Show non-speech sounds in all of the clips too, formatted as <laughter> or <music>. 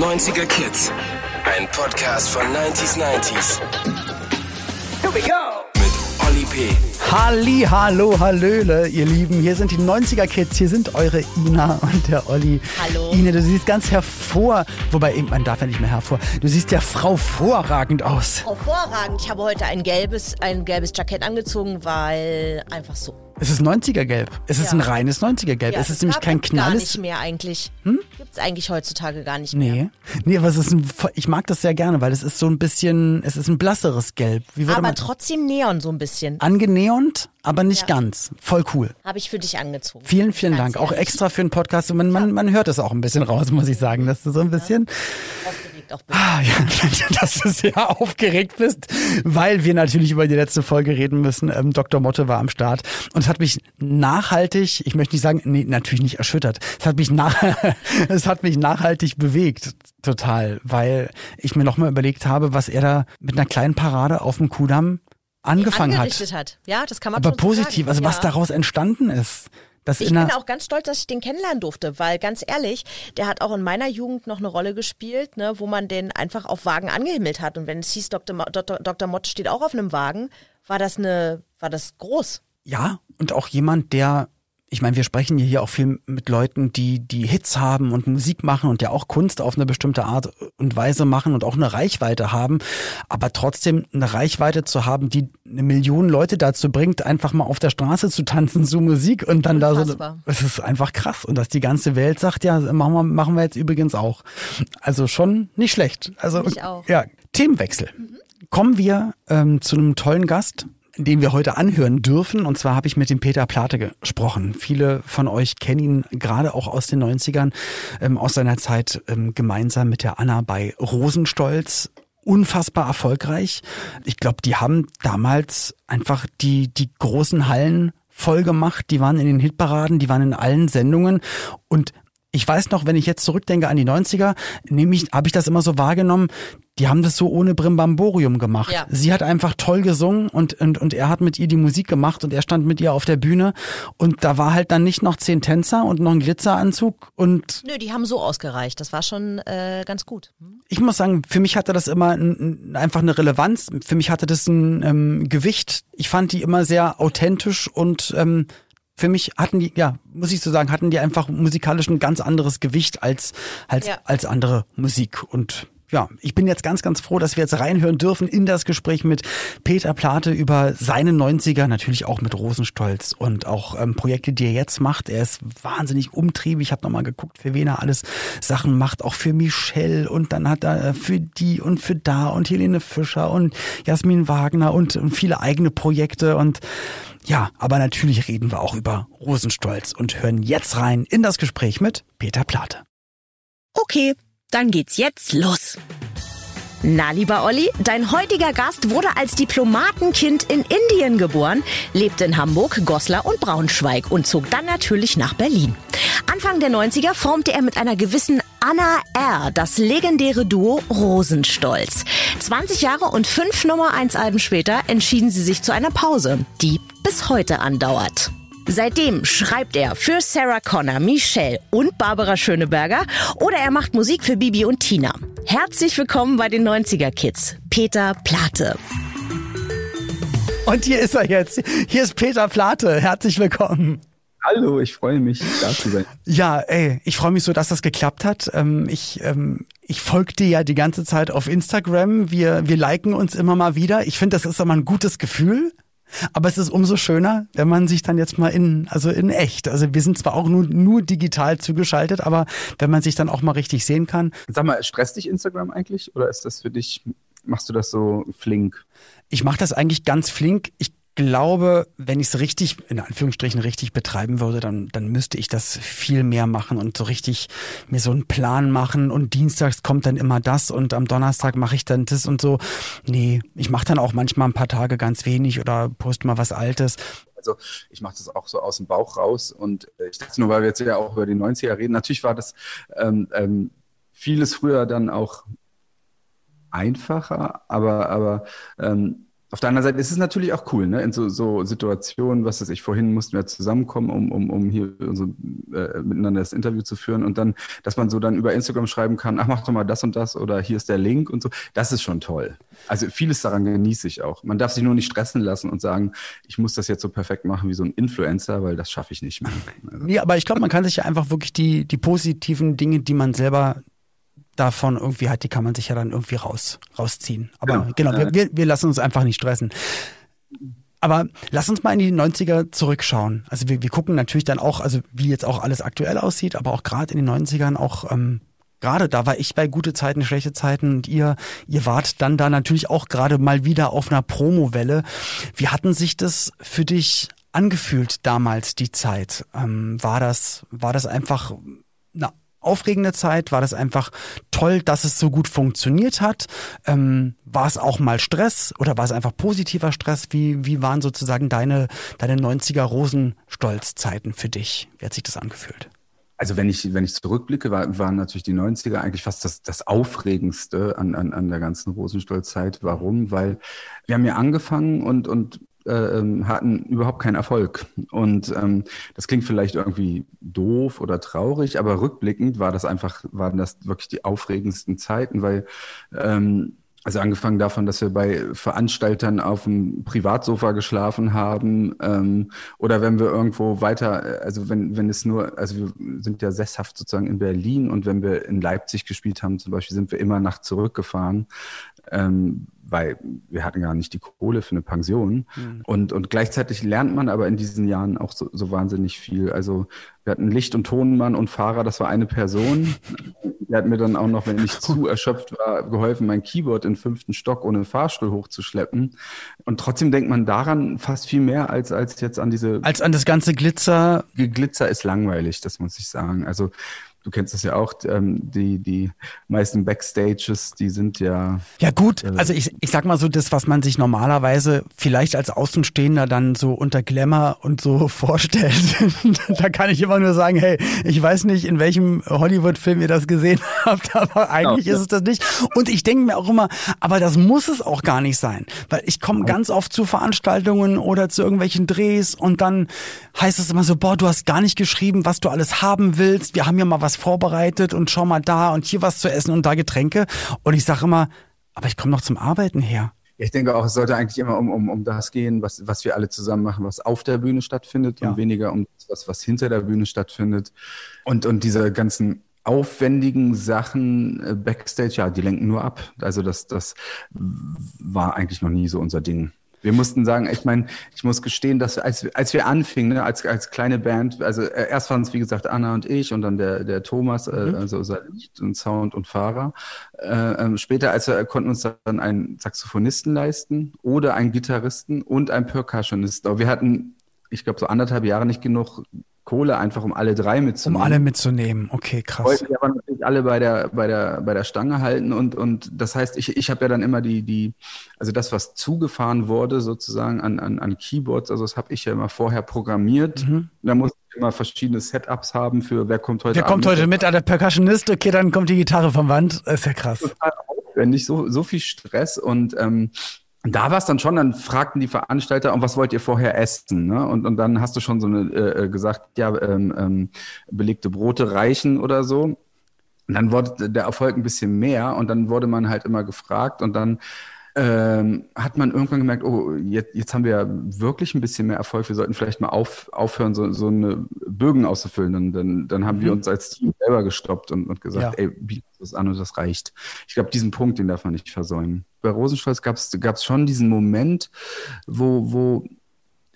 90er Kids. Ein Podcast von 90s 90s. Here we go! Mit Olli P. Halli, hallo, hallöle, ihr Lieben. Hier sind die 90er Kids. Hier sind eure Ina und der Olli. Hallo. Ina, du siehst ganz hervor, wobei man darf ja nicht mehr hervor. Du siehst ja Frau vorragend aus. Hervorragend. Ich habe heute ein gelbes, ein gelbes Jackett angezogen, weil einfach so. Es ist 90er Gelb. Es ist Ja. ein reines 90er Gelb. es ist nämlich kein gibt's gar knalles. nicht mehr eigentlich. Hm? Gibt's eigentlich heutzutage gar nicht mehr. Nee. Nee, aber es ist ein, ich mag das sehr gerne, weil es ist so ein bisschen, es ist ein blasseres Gelb. Aber man trotzdem Neon so ein bisschen. angeneont, aber nicht Ja. ganz. Voll cool. Habe ich für dich angezogen. Vielen, vielen Ganz Dank. Auch ehrlich. extra für den Podcast. Man, man, man hört es auch ein bisschen raus, muss ich sagen, dass du so ein bisschen Aufgeregt auch bist. Ah, ja, <laughs> dass du sehr aufgeregt bist, weil wir natürlich über die letzte Folge reden müssen. Ähm, Dr. Motte war am Start und es hat mich nachhaltig, ich möchte nicht sagen, nee, natürlich nicht erschüttert. Es hat mich nach, <laughs> es hat mich nachhaltig bewegt, total, weil ich mir nochmal überlegt habe, was er da mit einer kleinen Parade auf dem Kudamm angefangen hat. Hat. Ja, das kann man Aber positiv, sagen. also was ja. daraus entstanden ist. Das Ich in bin auch ganz stolz, dass ich den kennenlernen durfte, weil ganz ehrlich, der hat auch in meiner Jugend noch eine Rolle gespielt, ne, wo man den einfach auf Wagen angehimmelt hat. Und wenn es hieß, Dr. Mo Dr. Dr. Mott steht auch auf einem Wagen, war das eine, war das groß. Ja, und auch jemand, der, ich meine, wir sprechen hier auch viel mit Leuten, die die Hits haben und Musik machen und ja auch Kunst auf eine bestimmte Art und Weise machen und auch eine Reichweite haben, aber trotzdem eine Reichweite zu haben, die eine Million Leute dazu bringt, einfach mal auf der Straße zu tanzen zu Musik und dann da so, Unfassbar. es ist einfach krass und dass die ganze Welt sagt, ja, machen wir, machen wir jetzt übrigens auch. Also schon nicht schlecht. Also ich auch. ja, Themenwechsel. Kommen wir ähm, zu einem tollen Gast, den wir heute anhören dürfen. Und zwar habe ich mit dem Peter Plate gesprochen. Viele von euch kennen ihn gerade auch aus den 90ern, ähm, aus seiner Zeit ähm, gemeinsam mit der Anna bei Rosenstolz. Unfassbar erfolgreich. Ich glaube, die haben damals einfach die, die großen Hallen voll gemacht. Die waren in den Hitparaden, die waren in allen Sendungen. Und ich weiß noch, wenn ich jetzt zurückdenke an die 90er, nämlich habe ich das immer so wahrgenommen, die haben das so ohne Brimbamborium gemacht. Ja. Sie hat einfach toll gesungen und, und, und er hat mit ihr die Musik gemacht und er stand mit ihr auf der Bühne und da war halt dann nicht noch zehn Tänzer und noch ein Glitzeranzug und Nö, die haben so ausgereicht. Das war schon äh, ganz gut. ich muss sagen, für mich hatte das immer ein, ein, einfach eine Relevanz. Für mich hatte das ein ähm, Gewicht. Ich fand die immer sehr authentisch und ähm, für mich hatten die, ja, muss ich so sagen, hatten die einfach musikalisch ein ganz anderes Gewicht als, als, Ja. als andere Musik. Und ja, ich bin jetzt ganz, ganz froh, dass wir jetzt reinhören dürfen in das Gespräch mit Peter Plate über seine 90er, natürlich auch mit Rosenstolz und auch ähm, Projekte, die er jetzt macht. Er ist wahnsinnig umtriebig. Ich habe nochmal geguckt, für wen er alles Sachen macht, auch für Michelle und dann hat er äh, für die und für da und Helene Fischer und Jasmin Wagner und, und viele eigene Projekte und ja, aber natürlich reden wir auch über Rosenstolz und hören jetzt rein in das Gespräch mit Peter Plate. Okay, dann geht's jetzt los. Na, lieber Olli, dein heutiger Gast wurde als Diplomatenkind in Indien geboren, lebte in Hamburg, Goslar und Braunschweig und zog dann natürlich nach Berlin. Anfang der 90er formte er mit einer gewissen Anna R. das legendäre Duo Rosenstolz. 20 Jahre und fünf Nummer 1 Alben später entschieden sie sich zu einer Pause, die bis heute andauert. Seitdem schreibt er für Sarah Connor, Michelle und Barbara Schöneberger oder er macht Musik für Bibi und Tina. Herzlich willkommen bei den 90er Kids. Peter Plate. Und hier ist er jetzt. Hier ist Peter Plate. Herzlich willkommen. Hallo, ich freue mich, da zu sein. Ja, ey, ich freue mich so, dass das geklappt hat. Ähm, ich ähm, ich folge dir ja die ganze Zeit auf Instagram. Wir, wir liken uns immer mal wieder. Ich finde, das ist immer ein gutes Gefühl. Aber es ist umso schöner, wenn man sich dann jetzt mal in, also in echt, also wir sind zwar auch nur, nur digital zugeschaltet, aber wenn man sich dann auch mal richtig sehen kann. Sag mal, stresst dich Instagram eigentlich oder ist das für dich, machst du das so flink? Ich mache das eigentlich ganz flink. Ich glaube, wenn ich es richtig, in Anführungsstrichen richtig betreiben würde, dann, dann müsste ich das viel mehr machen und so richtig mir so einen Plan machen und dienstags kommt dann immer das und am Donnerstag mache ich dann das und so. Nee, ich mache dann auch manchmal ein paar Tage ganz wenig oder poste mal was Altes. Also ich mache das auch so aus dem Bauch raus und äh, ich dachte nur, weil wir jetzt ja auch über die 90er reden, natürlich war das ähm, ähm, vieles früher dann auch einfacher, aber, aber ähm, auf der anderen Seite ist es natürlich auch cool, ne? In so, so Situationen, was weiß ich, vorhin mussten wir zusammenkommen, um, um, um hier so, äh, miteinander das Interview zu führen und dann, dass man so dann über Instagram schreiben kann, ach, mach doch mal das und das oder hier ist der Link und so. Das ist schon toll. Also vieles daran genieße ich auch. Man darf sich nur nicht stressen lassen und sagen, ich muss das jetzt so perfekt machen wie so ein Influencer, weil das schaffe ich nicht mehr. Also. Ja, aber ich glaube, man kann sich ja einfach wirklich die, die positiven Dinge, die man selber davon irgendwie halt, die kann man sich ja dann irgendwie raus, rausziehen. Aber genau, genau wir, wir lassen uns einfach nicht stressen. Aber lass uns mal in die 90er zurückschauen. Also wir, wir gucken natürlich dann auch, also wie jetzt auch alles aktuell aussieht, aber auch gerade in den 90ern auch ähm, gerade da war ich bei gute Zeiten, schlechte Zeiten und ihr, ihr wart dann da natürlich auch gerade mal wieder auf einer Promowelle. Wie hatten sich das für dich angefühlt damals, die Zeit? Ähm, war das, war das einfach eine aufregende Zeit? War das einfach toll, dass es so gut funktioniert hat? Ähm, war es auch mal Stress oder war es einfach positiver Stress? Wie, wie waren sozusagen deine, deine 90er Rosenstolz-Zeiten für dich? Wie hat sich das angefühlt? Also wenn ich, wenn ich zurückblicke, war, waren natürlich die 90er eigentlich fast das, das Aufregendste an, an, an der ganzen Rosenstolz-Zeit. Warum? Weil wir haben ja angefangen und, und hatten überhaupt keinen Erfolg. Und ähm, das klingt vielleicht irgendwie doof oder traurig, aber rückblickend war das einfach, waren das wirklich die aufregendsten Zeiten, weil ähm, also angefangen davon, dass wir bei Veranstaltern auf dem Privatsofa geschlafen haben ähm, oder wenn wir irgendwo weiter, also wenn, wenn es nur, also wir sind ja sesshaft sozusagen in Berlin und wenn wir in Leipzig gespielt haben zum Beispiel, sind wir immer nach zurückgefahren, ähm, weil wir hatten gar nicht die Kohle für eine Pension. Mhm. Und, und gleichzeitig lernt man aber in diesen Jahren auch so, so wahnsinnig viel. Also wir hatten Licht- und Tonmann und Fahrer, das war eine Person. Der hat mir dann auch noch, wenn ich zu <laughs> erschöpft war, geholfen, mein Keyboard in fünften Stock ohne Fahrstuhl hochzuschleppen. Und trotzdem denkt man daran fast viel mehr als, als jetzt an diese. Als an das ganze Glitzer. Glitzer ist langweilig, das muss ich sagen. Also du kennst das ja auch, ähm, die, die meisten Backstages, die sind ja. Ja, gut, also ich, ich sag mal so, das, was man sich normalerweise vielleicht als Außenstehender dann so unter Glamour und so <laughs> vorstellt, <laughs> da kann ich immer nur sagen, hey, ich weiß nicht, in welchem Hollywood-Film ihr das gesehen <laughs> habt, aber eigentlich genau. ist es das nicht. Und ich denke mir auch immer, aber das muss es auch gar nicht sein, weil ich komme ganz oft zu Veranstaltungen oder zu irgendwelchen Drehs und dann heißt es immer so, boah, du hast gar nicht geschrieben, was du alles haben willst. Wir haben ja mal was vorbereitet und schau mal da und hier was zu essen und da Getränke. Und ich sage immer, aber ich komme noch zum Arbeiten her. Ich denke auch, es sollte eigentlich immer um, um, um das gehen, was, was wir alle zusammen machen, was auf der Bühne stattfindet ja. und weniger um das, was hinter der Bühne stattfindet. Und, und diese ganzen aufwendigen Sachen äh, Backstage, ja, die lenken nur ab. Also das, das war eigentlich noch nie so unser Ding. Wir mussten sagen, ich meine, ich muss gestehen, dass als, als wir anfingen, ne, als, als kleine Band, also äh, erst waren es wie gesagt Anna und ich und dann der, der Thomas, äh, mhm. also unser Licht und Sound und Fahrer. Äh, ähm, später als wir konnten uns dann einen Saxophonisten leisten oder einen Gitarristen und einen Percussionist. Aber wir hatten, ich glaube, so anderthalb Jahre nicht genug Kohle, einfach um alle drei mitzunehmen. Um alle mitzunehmen, okay, krass. Wollten wir aber natürlich alle bei der, bei der, bei der Stange halten und, und das heißt, ich, ich habe ja dann immer die, die, also das, was zugefahren wurde, sozusagen an, an, an Keyboards, also das habe ich ja immer vorher programmiert. Mhm. Da musste ich immer verschiedene Setups haben für wer kommt heute Wer kommt heute mit, ah, der Percussionist, okay, dann kommt die Gitarre vom Wand. Das ist ja krass. Total aufwendig, so, so viel Stress und ähm, und da war es dann schon, dann fragten die Veranstalter, und was wollt ihr vorher essen? Ne? Und, und dann hast du schon so eine, äh, äh, gesagt, ja, ähm, ähm, belegte Brote reichen oder so. Und dann wurde der Erfolg ein bisschen mehr und dann wurde man halt immer gefragt und dann ähm, hat man irgendwann gemerkt, oh, jetzt, jetzt haben wir wirklich ein bisschen mehr Erfolg, wir sollten vielleicht mal auf, aufhören, so, so eine Bögen auszufüllen. Und dann, dann haben mhm. wir uns als Team selber gestoppt und, und gesagt, ja. ey, biet das an und das reicht. Ich glaube, diesen Punkt, den darf man nicht versäumen. Bei Rosenstolz gab es schon diesen Moment, wo, wo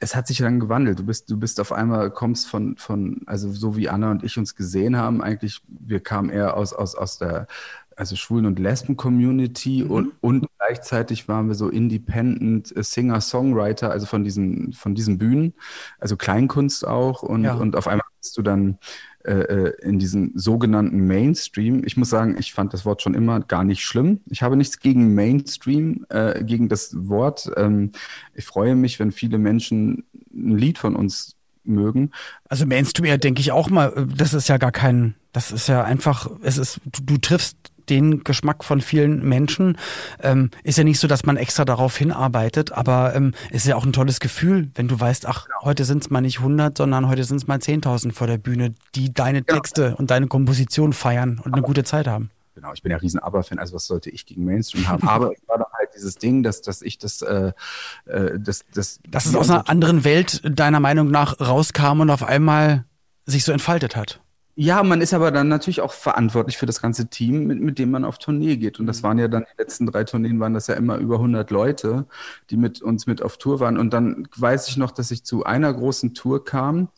es hat sich dann gewandelt. Du bist, du bist auf einmal, kommst von, von, also so wie Anna und ich uns gesehen haben, eigentlich, wir kamen eher aus, aus, aus der also Schwulen- und Lesben-Community mhm. und, und gleichzeitig waren wir so Independent Singer-Songwriter, also von diesen, von diesen Bühnen, also Kleinkunst auch und, ja. und auf einmal bist du dann äh, äh, in diesem sogenannten Mainstream. Ich muss sagen, ich fand das Wort schon immer gar nicht schlimm. Ich habe nichts gegen Mainstream, äh, gegen das Wort. Ähm, ich freue mich, wenn viele Menschen ein Lied von uns mögen. Also Mainstream, ja, denke ich auch mal, das ist ja gar kein, das ist ja einfach, es ist, du, du triffst den Geschmack von vielen Menschen. Ähm, ist ja nicht so, dass man extra darauf hinarbeitet, aber ähm, ist ja auch ein tolles Gefühl, wenn du weißt, ach, heute sind es mal nicht 100, sondern heute sind es mal 10.000 vor der Bühne, die deine Texte ja. und deine Komposition feiern und eine gute Zeit haben. Genau, ich bin ja riesen Aber-Fan, also was sollte ich gegen Mainstream haben? Aber es war dann halt dieses Ding, dass, dass ich das, äh, äh das, das. Dass es aus einer anderen Welt deiner Meinung nach rauskam und auf einmal sich so entfaltet hat. Ja, man ist aber dann natürlich auch verantwortlich für das ganze Team, mit, mit dem man auf Tournee geht. Und das waren ja dann, die letzten drei Tourneen waren das ja immer über 100 Leute, die mit uns mit auf Tour waren. Und dann weiß ich noch, dass ich zu einer großen Tour kam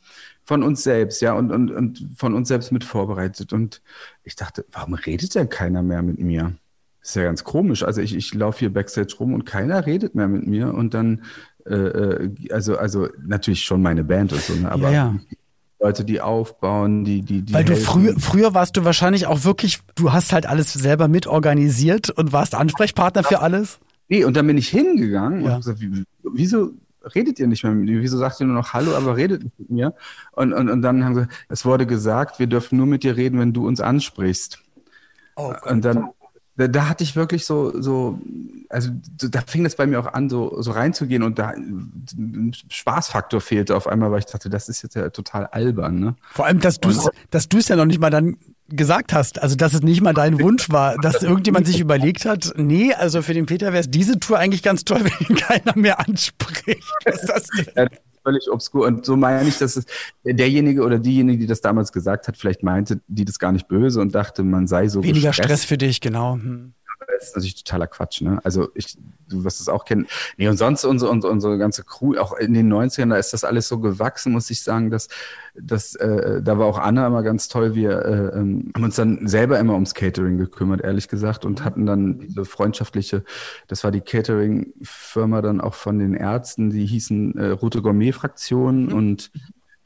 von uns selbst, ja, und, und, und von uns selbst mit vorbereitet. Und ich dachte, warum redet denn keiner mehr mit mir? Das ist ja ganz komisch. Also ich, ich laufe hier Backstage rum und keiner redet mehr mit mir. Und dann, äh, äh also, also natürlich schon meine Band und so, ne? aber ja, ja. Leute, die aufbauen, die, die, die. Weil du früher, früher warst du wahrscheinlich auch wirklich, du hast halt alles selber mitorganisiert und warst Ansprechpartner für alles. Nee, und dann bin ich hingegangen ja. und gesagt, wie, wieso redet ihr nicht mehr mit mir? Wieso sagt ihr nur noch Hallo, aber redet nicht mit mir? Und, und, und dann haben sie, es wurde gesagt, wir dürfen nur mit dir reden, wenn du uns ansprichst. Oh und dann, da, da, hatte ich wirklich so, so, also da fing das bei mir auch an, so, so reinzugehen und da ein Spaßfaktor fehlte auf einmal, weil ich dachte, das ist jetzt ja total albern. Ne? Vor allem, dass du es dass du's ja noch nicht mal dann gesagt hast, also dass es nicht mal dein Wunsch war, dass irgendjemand sich überlegt hat, nee, also für den Peter wäre es diese Tour eigentlich ganz toll, <laughs> wenn ihn keiner mehr anspricht. Das? Ja, völlig obskur. Und so meine ich, dass es derjenige oder diejenige, die das damals gesagt hat, vielleicht meinte, die das gar nicht böse und dachte, man sei so Weniger gestresst. Stress für dich, genau. Hm ist natürlich totaler Quatsch. Ne? Also ich, du wirst es auch kennen. Nee, und sonst unsere, unsere, unsere ganze Crew, auch in den 90ern, da ist das alles so gewachsen, muss ich sagen, dass, dass äh, da war auch Anna immer ganz toll. Wir äh, ähm, haben uns dann selber immer ums Catering gekümmert, ehrlich gesagt, und hatten dann diese freundschaftliche, das war die Catering-Firma dann auch von den Ärzten, die hießen äh, Route Gourmet-Fraktion mhm. und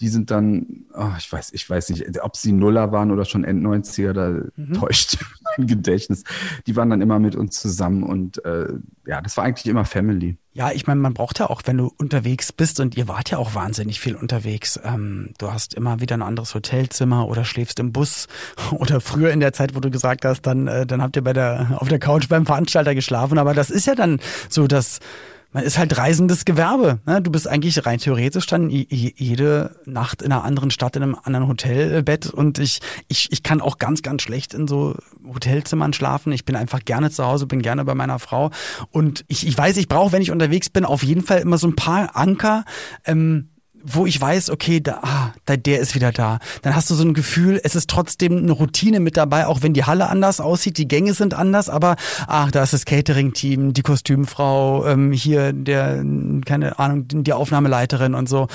die sind dann, oh, ich weiß, ich weiß nicht, ob sie Nuller waren oder schon End-90er, da mhm. täuscht <laughs> mein Gedächtnis. Die waren dann immer mit uns zusammen und äh, ja, das war eigentlich immer Family. Ja, ich meine, man braucht ja auch, wenn du unterwegs bist und ihr wart ja auch wahnsinnig viel unterwegs. Ähm, du hast immer wieder ein anderes Hotelzimmer oder schläfst im Bus <laughs> oder früher in der Zeit, wo du gesagt hast, dann, äh, dann habt ihr bei der auf der Couch beim Veranstalter geschlafen. Aber das ist ja dann so, dass man ist halt reisendes Gewerbe. Ne? Du bist eigentlich rein theoretisch dann jede Nacht in einer anderen Stadt in einem anderen Hotelbett und ich, ich, ich kann auch ganz, ganz schlecht in so Hotelzimmern schlafen. Ich bin einfach gerne zu Hause, bin gerne bei meiner Frau und ich, ich weiß, ich brauche, wenn ich unterwegs bin, auf jeden Fall immer so ein paar Anker, ähm, wo ich weiß, okay, da, ah, da, der ist wieder da. Dann hast du so ein Gefühl, es ist trotzdem eine Routine mit dabei, auch wenn die Halle anders aussieht, die Gänge sind anders, aber ach, da ist das Catering-Team, die Kostümfrau, ähm, hier der, keine Ahnung, die Aufnahmeleiterin und so.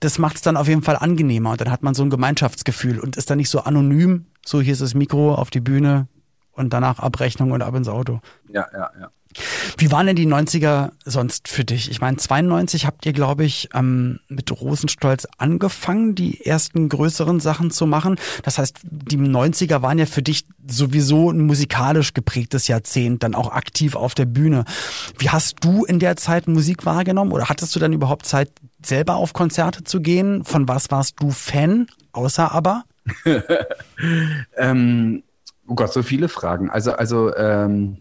Das macht es dann auf jeden Fall angenehmer und dann hat man so ein Gemeinschaftsgefühl und ist dann nicht so anonym, so hier ist das Mikro auf die Bühne und danach Abrechnung und ab ins Auto. Ja, ja, ja. Wie waren denn die 90er sonst für dich? Ich meine, 92 habt ihr, glaube ich, ähm, mit Rosenstolz angefangen, die ersten größeren Sachen zu machen. Das heißt, die 90er waren ja für dich sowieso ein musikalisch geprägtes Jahrzehnt, dann auch aktiv auf der Bühne. Wie hast du in der Zeit Musik wahrgenommen oder hattest du dann überhaupt Zeit, selber auf Konzerte zu gehen? Von was warst du Fan, außer aber? <laughs> ähm, oh Gott, so viele Fragen. Also, also, ähm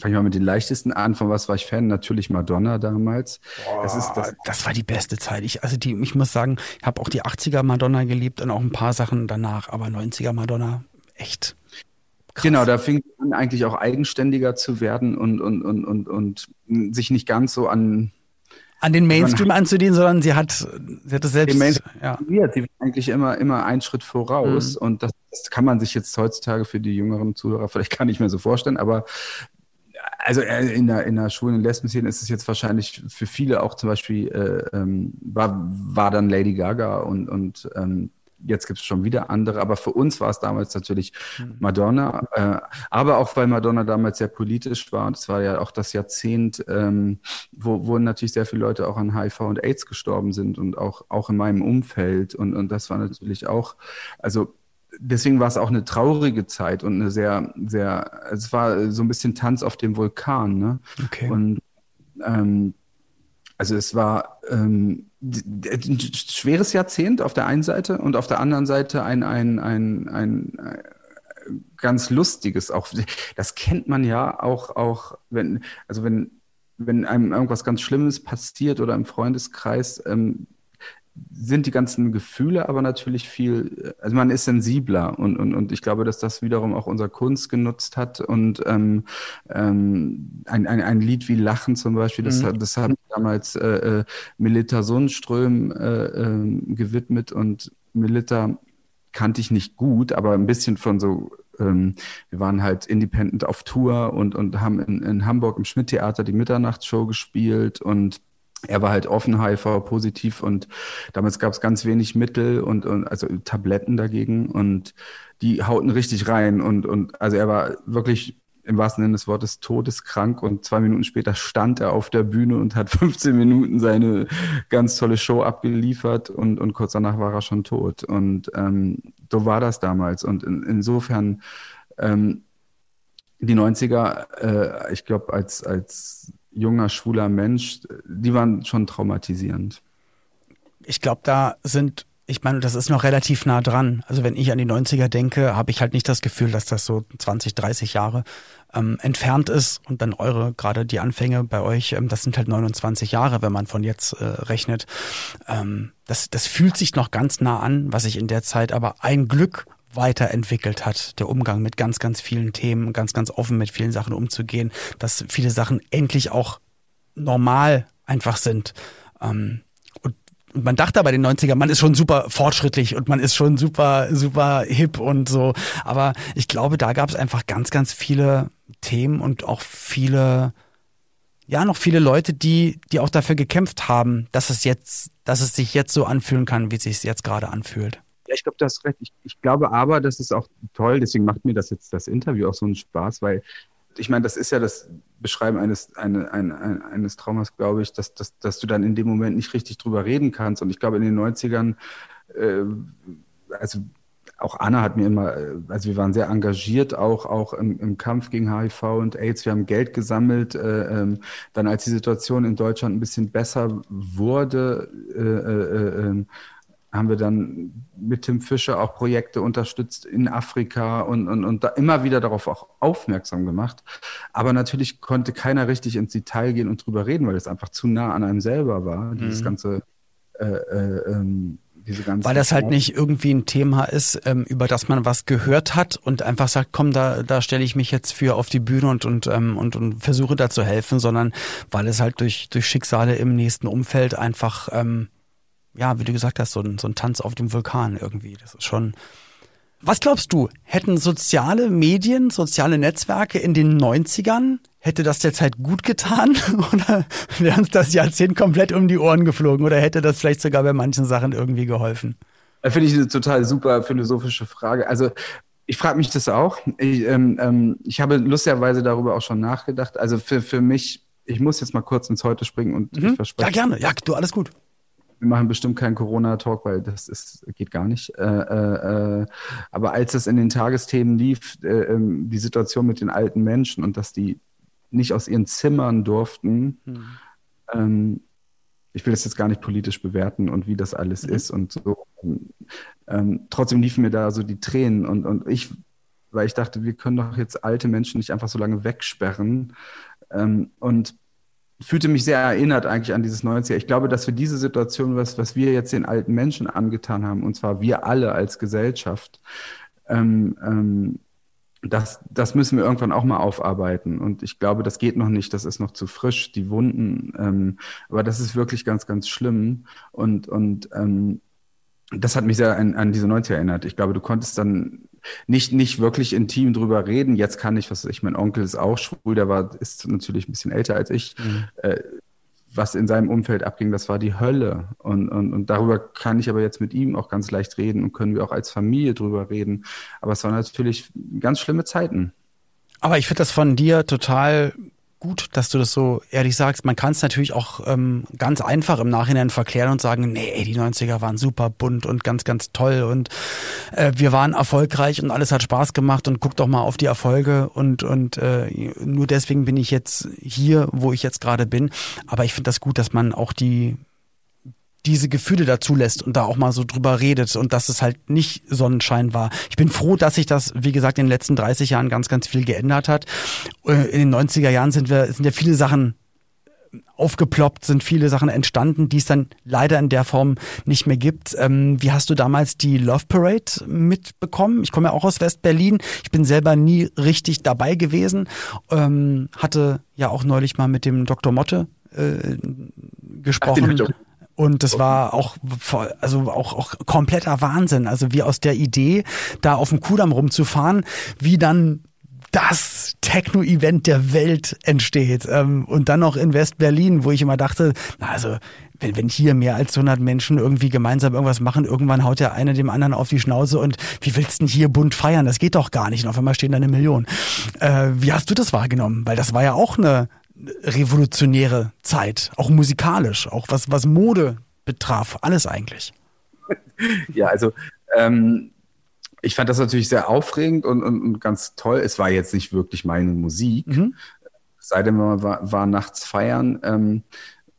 Fange ich mal mit den leichtesten an. Von was war ich Fan? Natürlich Madonna damals. Boah, das, ist das, das war die beste Zeit. Ich, also die, ich muss sagen, ich habe auch die 80er Madonna geliebt und auch ein paar Sachen danach, aber 90er Madonna echt. Krass. Genau, da fing an, eigentlich auch eigenständiger zu werden und, und, und, und, und sich nicht ganz so an an den Mainstream anzudienen, sondern sie hat, sie hat es selbst. Ja. Sie war eigentlich immer, immer einen Schritt voraus mhm. und das, das, kann man sich jetzt heutzutage für die jüngeren Zuhörer vielleicht gar nicht mehr so vorstellen, aber also äh, in der, in der schwulen und Lesben-Szene ist es jetzt wahrscheinlich für viele auch zum Beispiel, äh, ähm, war, war dann Lady Gaga und, und ähm, jetzt gibt es schon wieder andere, aber für uns war es damals natürlich hm. Madonna, äh, aber auch weil Madonna damals sehr politisch war. Und es war ja auch das Jahrzehnt, ähm, wo, wo natürlich sehr viele Leute auch an HIV und AIDS gestorben sind und auch, auch in meinem Umfeld. Und, und das war natürlich auch, also deswegen war es auch eine traurige Zeit und eine sehr, sehr, es war so ein bisschen Tanz auf dem Vulkan, ne? Okay. Und ähm, also es war ähm, ein schweres Jahrzehnt auf der einen Seite und auf der anderen Seite ein, ein, ein, ein, ganz Lustiges auch. Das kennt man ja auch, auch wenn, also wenn, wenn einem irgendwas ganz Schlimmes passiert oder im Freundeskreis, ähm, sind die ganzen Gefühle aber natürlich viel, also man ist sensibler und, und, und ich glaube, dass das wiederum auch unser Kunst genutzt hat und ähm, ähm, ein, ein, ein Lied wie Lachen zum Beispiel, das, mhm. das habe ich damals äh, äh, Melita Sundström äh, äh, gewidmet und Melita kannte ich nicht gut, aber ein bisschen von so ähm, wir waren halt independent auf Tour und, und haben in, in Hamburg im Schmidt-Theater die Mitternachtsshow gespielt und er war halt offen HIV positiv und damals gab es ganz wenig Mittel und, und also Tabletten dagegen und die hauten richtig rein und und also er war wirklich im wahrsten Sinne des Wortes todeskrank und zwei Minuten später stand er auf der Bühne und hat <laughs> 15 Minuten seine ganz tolle Show abgeliefert und, und kurz danach war er schon tot. Und ähm, so war das damals. Und in, insofern ähm, die 90er, äh, ich glaube, als, als junger, schwuler Mensch, die waren schon traumatisierend. Ich glaube, da sind ich meine, das ist noch relativ nah dran. Also wenn ich an die 90er denke, habe ich halt nicht das Gefühl, dass das so 20, 30 Jahre ähm, entfernt ist. Und dann eure, gerade die Anfänge bei euch, ähm, das sind halt 29 Jahre, wenn man von jetzt äh, rechnet. Ähm, das, das fühlt sich noch ganz nah an, was sich in der Zeit aber ein Glück weiterentwickelt hat, der Umgang mit ganz, ganz vielen Themen, ganz, ganz offen mit vielen Sachen umzugehen, dass viele Sachen endlich auch normal einfach sind. Ähm, und man dachte bei den 90er, man ist schon super fortschrittlich und man ist schon super, super hip und so. Aber ich glaube, da gab es einfach ganz, ganz viele Themen und auch viele, ja, noch viele Leute, die, die auch dafür gekämpft haben, dass es jetzt, dass es sich jetzt so anfühlen kann, wie es sich jetzt gerade anfühlt. Ja, ich glaube, du hast recht. Ich, ich glaube aber, das ist auch toll, deswegen macht mir das jetzt das Interview auch so einen Spaß, weil ich meine, das ist ja das Beschreiben eines, eine, ein, ein, eines Traumas, glaube ich, dass, dass, dass du dann in dem Moment nicht richtig drüber reden kannst. Und ich glaube, in den 90ern, äh, also auch Anna hat mir immer, äh, also wir waren sehr engagiert auch, auch im, im Kampf gegen HIV und AIDS. Wir haben Geld gesammelt. Äh, ähm, dann als die Situation in Deutschland ein bisschen besser wurde, äh, äh, ähm, haben wir dann mit Tim Fischer auch Projekte unterstützt in Afrika und, und, und da immer wieder darauf auch aufmerksam gemacht. Aber natürlich konnte keiner richtig ins Detail gehen und drüber reden, weil es einfach zu nah an einem selber war, mhm. dieses ganze äh, äh, ähm, weil das halt nicht irgendwie ein Thema ist, ähm, über das man was gehört hat und einfach sagt, komm, da, da stelle ich mich jetzt für auf die Bühne und, und, ähm, und, und versuche da zu helfen, sondern weil es halt durch, durch Schicksale im nächsten Umfeld einfach ähm, ja, wie du gesagt hast, so ein, so ein Tanz auf dem Vulkan irgendwie. Das ist schon. Was glaubst du, hätten soziale Medien, soziale Netzwerke in den 90ern, hätte das derzeit gut getan <laughs> oder wäre uns das Jahrzehnt komplett um die Ohren geflogen oder hätte das vielleicht sogar bei manchen Sachen irgendwie geholfen? Finde ich eine total super philosophische Frage. Also ich frage mich das auch. Ich, ähm, ähm, ich habe lustigerweise darüber auch schon nachgedacht. Also für, für mich, ich muss jetzt mal kurz ins Heute springen und mhm. ich verspreche. Ja, gerne. Ja, du, alles gut wir machen bestimmt keinen Corona-Talk, weil das ist, geht gar nicht. Äh, äh, äh, aber als es in den Tagesthemen lief, äh, ähm, die Situation mit den alten Menschen und dass die nicht aus ihren Zimmern durften, mhm. ähm, ich will das jetzt gar nicht politisch bewerten und wie das alles mhm. ist und so. Ähm, trotzdem liefen mir da so die Tränen und, und ich, weil ich dachte, wir können doch jetzt alte Menschen nicht einfach so lange wegsperren. Ähm, und fühlte mich sehr erinnert eigentlich an dieses 90er. Ich glaube, dass wir diese Situation, was, was wir jetzt den alten Menschen angetan haben, und zwar wir alle als Gesellschaft, ähm, ähm, das, das müssen wir irgendwann auch mal aufarbeiten. Und ich glaube, das geht noch nicht, das ist noch zu frisch, die Wunden. Ähm, aber das ist wirklich ganz, ganz schlimm. Und, und ähm, das hat mich sehr an, an diese 90er erinnert. Ich glaube, du konntest dann nicht, nicht wirklich intim drüber reden. Jetzt kann ich, was ich, mein Onkel ist auch schwul, der war, ist natürlich ein bisschen älter als ich. Mhm. Äh, was in seinem Umfeld abging, das war die Hölle. Und, und, und darüber kann ich aber jetzt mit ihm auch ganz leicht reden und können wir auch als Familie drüber reden. Aber es waren natürlich ganz schlimme Zeiten. Aber ich finde das von dir total gut, dass du das so ehrlich sagst. Man kann es natürlich auch ähm, ganz einfach im Nachhinein verklären und sagen, nee, die 90er waren super bunt und ganz, ganz toll und äh, wir waren erfolgreich und alles hat Spaß gemacht und guck doch mal auf die Erfolge und, und äh, nur deswegen bin ich jetzt hier, wo ich jetzt gerade bin. Aber ich finde das gut, dass man auch die diese Gefühle dazu lässt und da auch mal so drüber redet und dass es halt nicht Sonnenschein war. Ich bin froh, dass sich das, wie gesagt, in den letzten 30 Jahren ganz, ganz viel geändert hat. Äh, in den 90er Jahren sind wir, sind ja viele Sachen aufgeploppt, sind viele Sachen entstanden, die es dann leider in der Form nicht mehr gibt. Ähm, wie hast du damals die Love Parade mitbekommen? Ich komme ja auch aus West-Berlin. Ich bin selber nie richtig dabei gewesen. Ähm, hatte ja auch neulich mal mit dem Dr. Motte äh, gesprochen. Ach, und das war auch, also auch, auch kompletter Wahnsinn. Also wie aus der Idee, da auf dem Kudamm rumzufahren, wie dann das Techno-Event der Welt entsteht. Ähm, und dann noch in West-Berlin, wo ich immer dachte, na also, wenn, wenn hier mehr als 100 Menschen irgendwie gemeinsam irgendwas machen, irgendwann haut der eine dem anderen auf die Schnauze und wie willst du denn hier bunt feiern? Das geht doch gar nicht. Und auf einmal stehen da eine Million. Äh, wie hast du das wahrgenommen? Weil das war ja auch eine revolutionäre Zeit, auch musikalisch, auch was, was Mode betraf, alles eigentlich. <laughs> Ja, also ähm, ich fand das natürlich sehr aufregend und, und, und, ganz toll. Es war jetzt nicht wirklich meine Musik, mhm. sei denn man war, war nachts feiern. Ähm,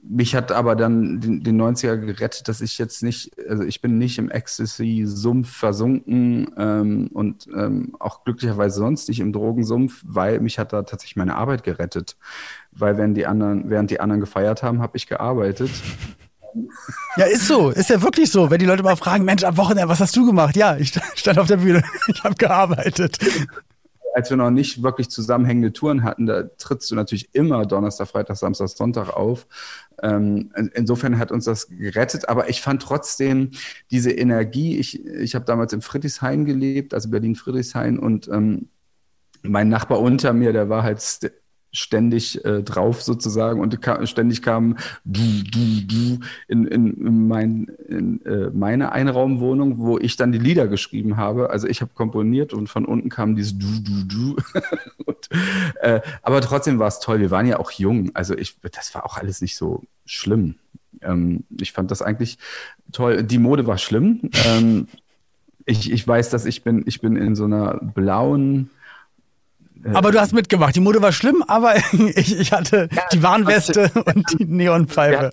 mich hat aber dann den, den 90er gerettet, dass ich jetzt nicht, also ich bin nicht im Ecstasy-Sumpf versunken ähm, und ähm, auch glücklicherweise sonst nicht im Drogensumpf, weil mich hat da tatsächlich meine Arbeit gerettet. Weil während die anderen, während die anderen gefeiert haben, habe ich gearbeitet. Ja, ist so. Ist ja wirklich so. Wenn die Leute mal fragen, Mensch, am Wochenende, was hast du gemacht? Ja, ich <laughs> stand auf der Bühne. <laughs> Ich habe gearbeitet. Als wir noch nicht wirklich zusammenhängende Touren hatten, da trittst du natürlich immer Donnerstag, Freitag, Samstag, Sonntag auf. Ähm, insofern hat uns das gerettet, aber ich fand trotzdem diese Energie, ich, ich habe damals in Friedrichshain gelebt, also Berlin-Friedrichshain und ähm, mein Nachbar unter mir, der war halt ständig äh, drauf sozusagen und ka ständig kam du, du, du in, in, in, mein, in äh, meine Einraumwohnung, wo ich dann die Lieder geschrieben habe. Also ich habe komponiert und von unten kam dieses du, du, du. <laughs> und, äh, aber trotzdem war es toll. Wir waren ja auch jung. Also ich, das war auch alles nicht so schlimm. Ähm, ich fand das eigentlich toll. Die Mode war schlimm. Ähm, ich, ich weiß, dass ich bin, ich bin in so einer blauen aber du hast mitgemacht. Die Mode war schlimm, aber <laughs> ich, ich hatte ja, die Warnweste und die Neonpfeife.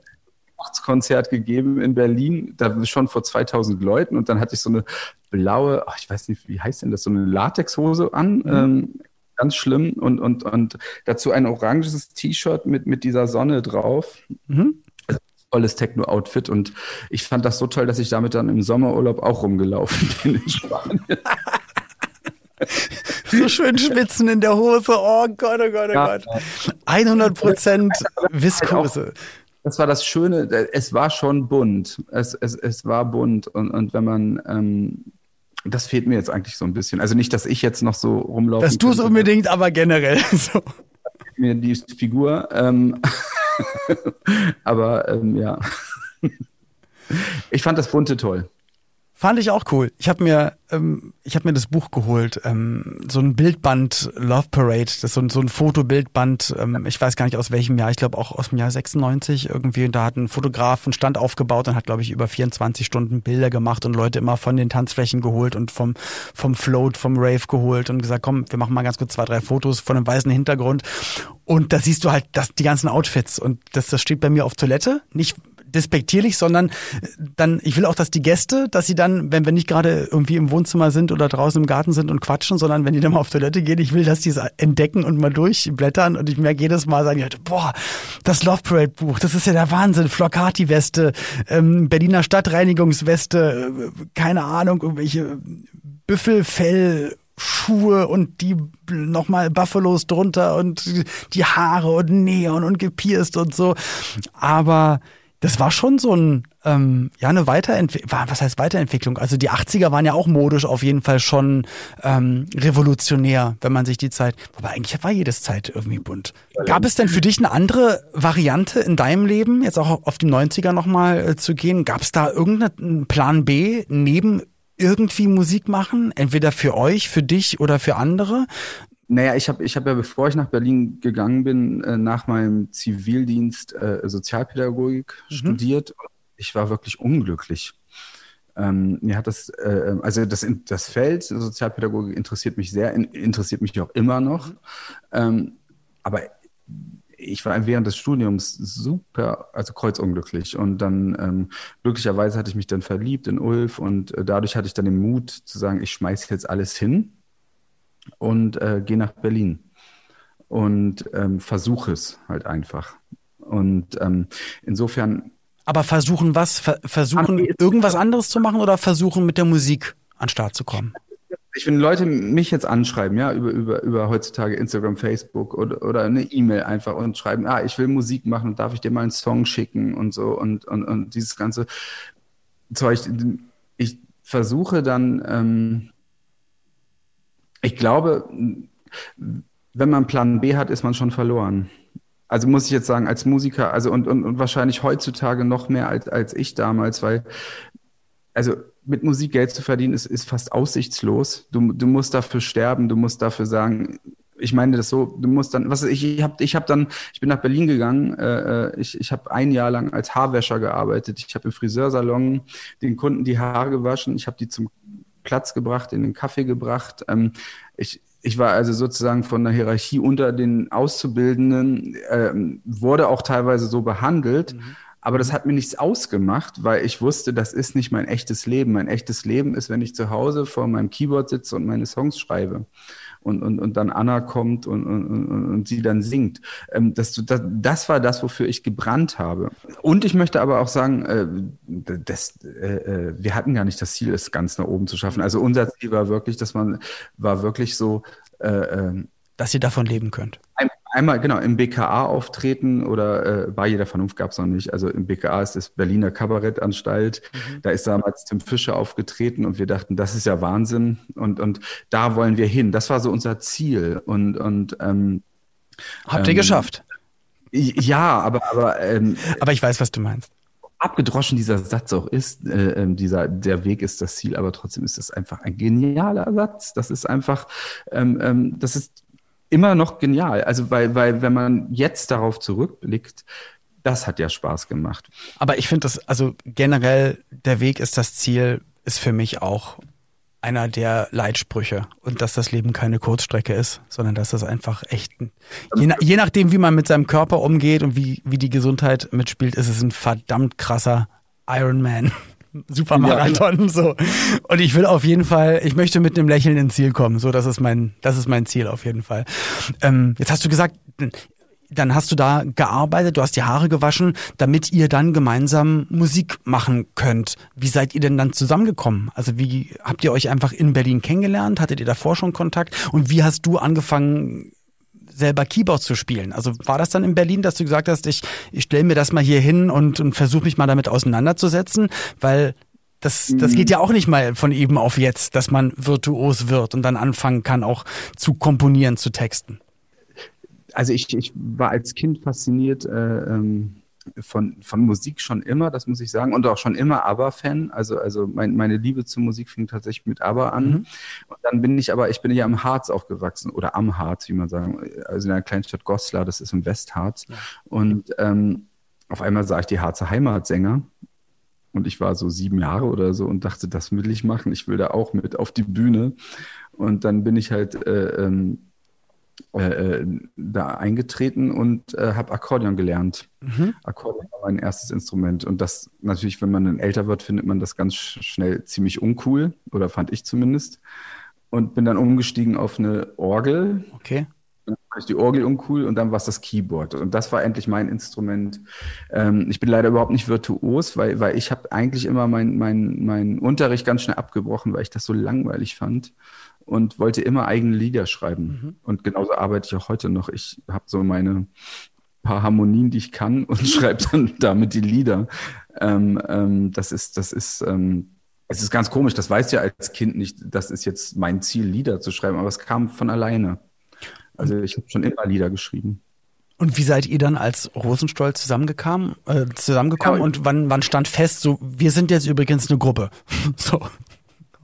Konzert gegeben in Berlin, da schon vor 2000 Leuten und dann hatte ich so eine blaue, ach, ich weiß nicht, wie heißt denn das, so eine Latexhose an, mhm. ähm, ganz schlimm und, und, und dazu ein oranges T-Shirt mit, mit dieser Sonne drauf. Mhm. Also, tolles Techno-Outfit und ich fand das so toll, dass ich damit dann im Sommerurlaub auch rumgelaufen <laughs> bin in Spanien. <laughs> so schön schwitzen in der Hose. Oh Gott, oh Gott, oh Gott. 100 Prozent Viskose. Das war das Schöne. Es war schon bunt. Es, es, es war bunt. Und, und wenn man, ähm, das fehlt mir jetzt eigentlich so ein bisschen. Also nicht, dass ich jetzt noch so rumlaufe. Dass du es unbedingt, aber generell. <laughs> So. Mir die Figur. Ähm, <laughs> aber ähm, ja. Ich fand das Bunte toll. Fand ich auch cool. Ich habe mir, ähm, ich habe mir das Buch geholt, ähm, so ein Bildband Love Parade, das ist so ein, so ein Fotobildband. Ähm, ich weiß gar nicht aus welchem Jahr. Ich glaube auch aus dem Jahr 96 irgendwie. Und da hat ein Fotograf einen Stand aufgebaut und hat, glaube ich, über 24 Stunden Bilder gemacht und Leute immer von den Tanzflächen geholt und vom vom Float, vom Rave geholt und gesagt, komm, wir machen mal ganz kurz zwei, drei Fotos von einem weißen Hintergrund. Und da siehst du halt das, die ganzen Outfits und das, das steht bei mir auf Toilette. Nicht despektierlich, sondern dann, ich will auch, dass die Gäste, dass sie dann, wenn wir nicht gerade irgendwie im Wohnzimmer sind oder draußen im Garten sind und quatschen, sondern wenn die dann mal auf Toilette gehen, ich will, dass die es entdecken und mal durchblättern und ich merke jedes Mal, sagen die halt, boah, das Love Parade Buch, das ist ja der Wahnsinn, Flocati-Weste, ähm, Berliner Stadtreinigungsweste, äh, keine Ahnung, irgendwelche Büffelfell, Schuhe und die nochmal Buffalos drunter und die Haare und Neon und gepierst und so. Aber das war schon so ein, ähm, ja, eine Weiterentwicklung, was heißt Weiterentwicklung? Also die 80er waren ja auch modisch auf jeden Fall schon ähm, revolutionär, wenn man sich die Zeit, aber eigentlich war jedes Zeit irgendwie bunt. Gab es denn für dich eine andere Variante in deinem Leben, jetzt auch auf die 90er nochmal äh, zu gehen? Gab es da irgendeinen Plan B neben irgendwie Musik machen, entweder für euch, für dich oder für andere? Naja, ich habe ich hab ja, bevor ich nach Berlin gegangen bin, äh, nach meinem Zivildienst äh, Sozialpädagogik mhm. studiert. Ich war wirklich unglücklich. Ähm, mir hat das, äh, also das, das Feld Sozialpädagogik interessiert mich sehr, interessiert mich auch immer noch. Ähm, aber ich war während des Studiums super, also kreuzunglücklich. Und dann ähm, glücklicherweise hatte ich mich dann verliebt in Ulf und äh, dadurch hatte ich dann den Mut zu sagen, ich schmeiße jetzt alles hin und äh, gehe nach Berlin und ähm, versuche es halt einfach. Und ähm, insofern. Aber versuchen was? Ver versuchen irgendwas anderes zu machen oder versuchen mit der Musik an den Start zu kommen? Ich wenn Leute mich jetzt anschreiben, ja, über, über, über heutzutage Instagram, Facebook oder, oder eine E-Mail einfach und schreiben, ah, ich will Musik machen und darf ich dir mal einen Song schicken und so und, und, und dieses ganze Zeug. Ich versuche dann, ähm, ich glaube, wenn man Plan B hat, ist man schon verloren. Also muss ich jetzt sagen, als Musiker, also und, und, und wahrscheinlich heutzutage noch mehr als, als ich damals, weil, also mit Musik Geld zu verdienen, ist, ist fast aussichtslos. Du, du musst dafür sterben, du musst dafür sagen, ich meine das so, du musst dann, was ich, ich habe ich hab dann, ich bin nach Berlin gegangen, äh, äh ich, ich habe ein Jahr lang als Haarwäscher gearbeitet, ich habe im Friseursalon den Kunden die Haare gewaschen, ich habe die zum Platz gebracht, in den Kaffee gebracht. Ähm, ich, ich war also sozusagen von der Hierarchie unter den Auszubildenden, äh, wurde auch teilweise so behandelt. Mhm. Aber das hat mir nichts ausgemacht, weil ich wusste, das ist nicht mein echtes Leben. Mein echtes Leben ist, wenn ich zu Hause vor meinem Keyboard sitze und meine Songs schreibe. Und, und, und dann Anna kommt und, und, und, sie dann singt. Ähm, das, das, das war das, wofür ich gebrannt habe. Und ich möchte aber auch sagen, äh, das, äh, äh, wir hatten gar nicht das Ziel, es ganz nach oben zu schaffen. Also unser Ziel war wirklich, dass man war wirklich so, äh, äh dass ihr davon leben könnt. Ein, einmal, genau, im BKA auftreten oder äh, bei jeder Vernunft gab es noch nicht. Also im BKA ist das Berliner Kabarettanstalt. Mhm. Da ist damals Tim Fischer aufgetreten und wir dachten, das ist ja Wahnsinn und, und da wollen wir hin. Das war so unser Ziel. Und, und ähm, Habt ihr ähm, geschafft? Ja, aber, aber, ähm, aber ich weiß, was du meinst abgedroschen dieser Satz auch ist, äh, ähm, dieser der Weg ist das Ziel, aber trotzdem ist das einfach ein genialer Satz. Das ist einfach, ähm, ähm, das ist immer noch genial. Also weil, weil wenn man jetzt darauf zurückblickt, das hat ja Spaß gemacht. Aber ich finde das, also generell, der Weg ist das Ziel, ist für mich auch einer der Leitsprüche. Und dass das Leben keine Kurzstrecke ist, sondern dass das einfach echt, je, je nachdem, wie man mit seinem Körper umgeht und wie, wie die Gesundheit mitspielt, ist es ein verdammt krasser Ironman. Supermarathon, ja, so. Und ich will auf jeden Fall, ich möchte mit einem Lächeln ins Ziel kommen. So, das ist mein, das ist mein Ziel auf jeden Fall. Ähm, jetzt hast du gesagt, dann hast du da gearbeitet, du hast die Haare gewaschen, damit ihr dann gemeinsam Musik machen könnt. Wie seid ihr denn dann zusammengekommen? Also wie habt ihr euch einfach in Berlin kennengelernt? Hattet ihr davor schon Kontakt? Und wie hast du angefangen, selber Keyboard zu spielen. Also war das dann in Berlin, dass du gesagt hast, ich, ich stelle mir das mal hier hin und, und versuche mich mal damit auseinanderzusetzen, weil das, das geht ja auch nicht mal von eben auf jetzt, dass man virtuos wird und dann anfangen kann, auch zu komponieren, zu texten. Also ich, ich war als Kind fasziniert äh, ähm, von, von Musik schon immer, das muss ich sagen, und auch schon immer ABBA-Fan. Also, also mein, meine Liebe zur Musik fing tatsächlich mit ABBA an. Mhm. Und dann bin ich aber, ich bin ja im Harz aufgewachsen oder am Harz, wie man sagen, also in der Kleinstadt Goslar, das ist im Westharz. Ja. Und ähm, auf einmal sah ich die Harzer Heimatsänger und ich war so sieben Jahre oder so und dachte, das will ich machen. Ich will da auch mit auf die Bühne. Und dann bin ich halt äh, ähm, äh, äh, da eingetreten und äh, habe Akkordeon gelernt. Mhm. Akkordeon war mein erstes Instrument. Und das natürlich, wenn man dann älter wird, findet man das ganz schnell ziemlich uncool, oder fand ich zumindest. Und bin dann umgestiegen auf eine Orgel. Okay. Ich die Orgel uncool und dann war es das Keyboard. Und das war endlich mein Instrument. Ähm, ich bin leider überhaupt nicht virtuos, weil, weil ich habe eigentlich immer meinen mein, mein Unterricht ganz schnell abgebrochen, weil ich das so langweilig fand und wollte immer eigene Lieder schreiben. Mhm. Und genauso arbeite ich auch heute noch. Ich habe so meine paar Harmonien, die ich kann <laughs> und schreibe dann damit die Lieder. Ähm, ähm, das ist, das ist, ähm, es ist ganz komisch. Das weiß ja als Kind nicht. Das ist jetzt mein Ziel, Lieder zu schreiben, aber es kam von alleine. Also ich habe schon immer Lieder geschrieben. Und wie seid ihr dann als Rosenstolz zusammengekommen, äh, zusammengekommen ja, und wann, wann stand fest, so, wir sind jetzt übrigens eine Gruppe. <laughs> so.